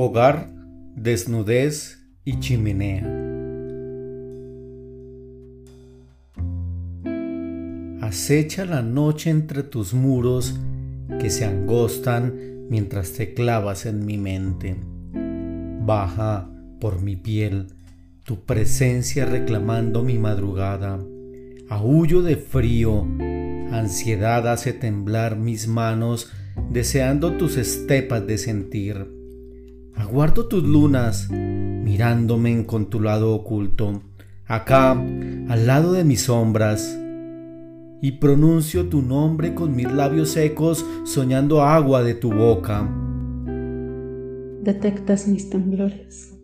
Hogar, desnudez y chimenea. Acecha la noche entre tus muros que se angostan mientras te clavas en mi mente. Baja por mi piel tu presencia reclamando mi madrugada. Aullo de frío, ansiedad hace temblar mis manos deseando tus estepas de sentir. Aguardo tus lunas, mirándome con tu lado oculto, acá, al lado de mis sombras, y pronuncio tu nombre con mis labios secos, soñando agua de tu boca. Detectas mis temblores,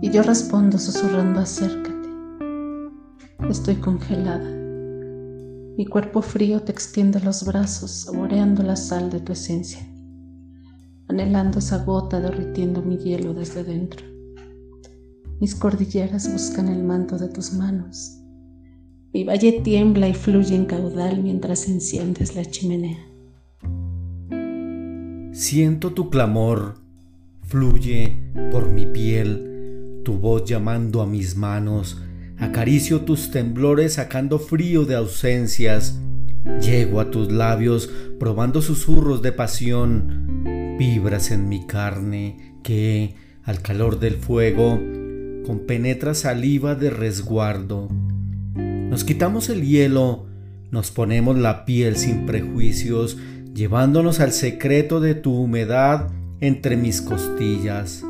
y yo respondo susurrando acércate. Estoy congelada mi cuerpo frío te extiende los brazos, saboreando la sal de tu esencia, anhelando esa gota derritiendo mi hielo desde dentro. Mis cordilleras buscan el manto de tus manos. Mi valle tiembla y fluye en caudal mientras enciendes la chimenea. Siento tu clamor, fluye por mi piel, tu voz llamando a mis manos Acaricio tus temblores sacando frío de ausencias. Llego a tus labios probando susurros de pasión. Vibras en mi carne que, al calor del fuego, compenetra saliva de resguardo. Nos quitamos el hielo, nos ponemos la piel sin prejuicios, llevándonos al secreto de tu humedad entre mis costillas.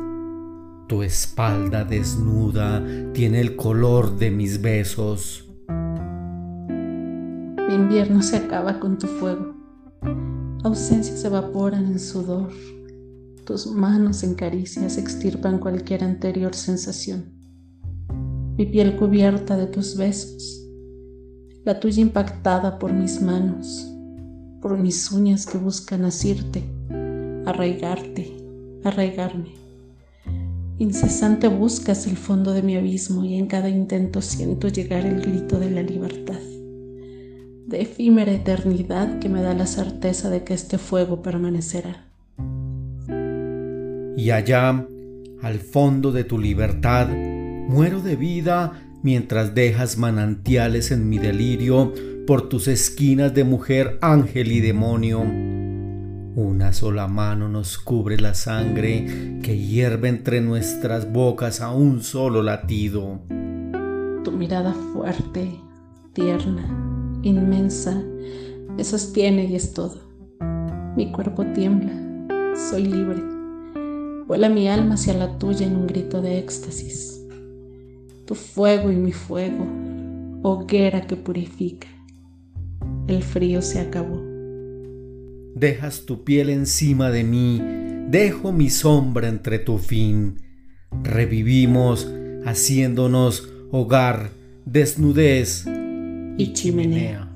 Tu espalda desnuda tiene el color de mis besos. Mi invierno se acaba con tu fuego. Ausencias evaporan en sudor. Tus manos en caricias extirpan cualquier anterior sensación. Mi piel cubierta de tus besos. La tuya impactada por mis manos, por mis uñas que buscan asirte, arraigarte, arraigarme. Incesante buscas el fondo de mi abismo y en cada intento siento llegar el grito de la libertad, de efímera eternidad que me da la certeza de que este fuego permanecerá. Y allá, al fondo de tu libertad, muero de vida mientras dejas manantiales en mi delirio por tus esquinas de mujer, ángel y demonio una sola mano nos cubre la sangre que hierve entre nuestras bocas a un solo latido. Tu mirada fuerte, tierna, inmensa, me sostiene y es todo. Mi cuerpo tiembla, soy libre. Vuela mi alma hacia la tuya en un grito de éxtasis. Tu fuego y mi fuego, hoguera que purifica. El frío se acabó dejas tu piel encima de mí, dejo mi sombra entre tu fin. Revivimos haciéndonos hogar, desnudez y chimenea.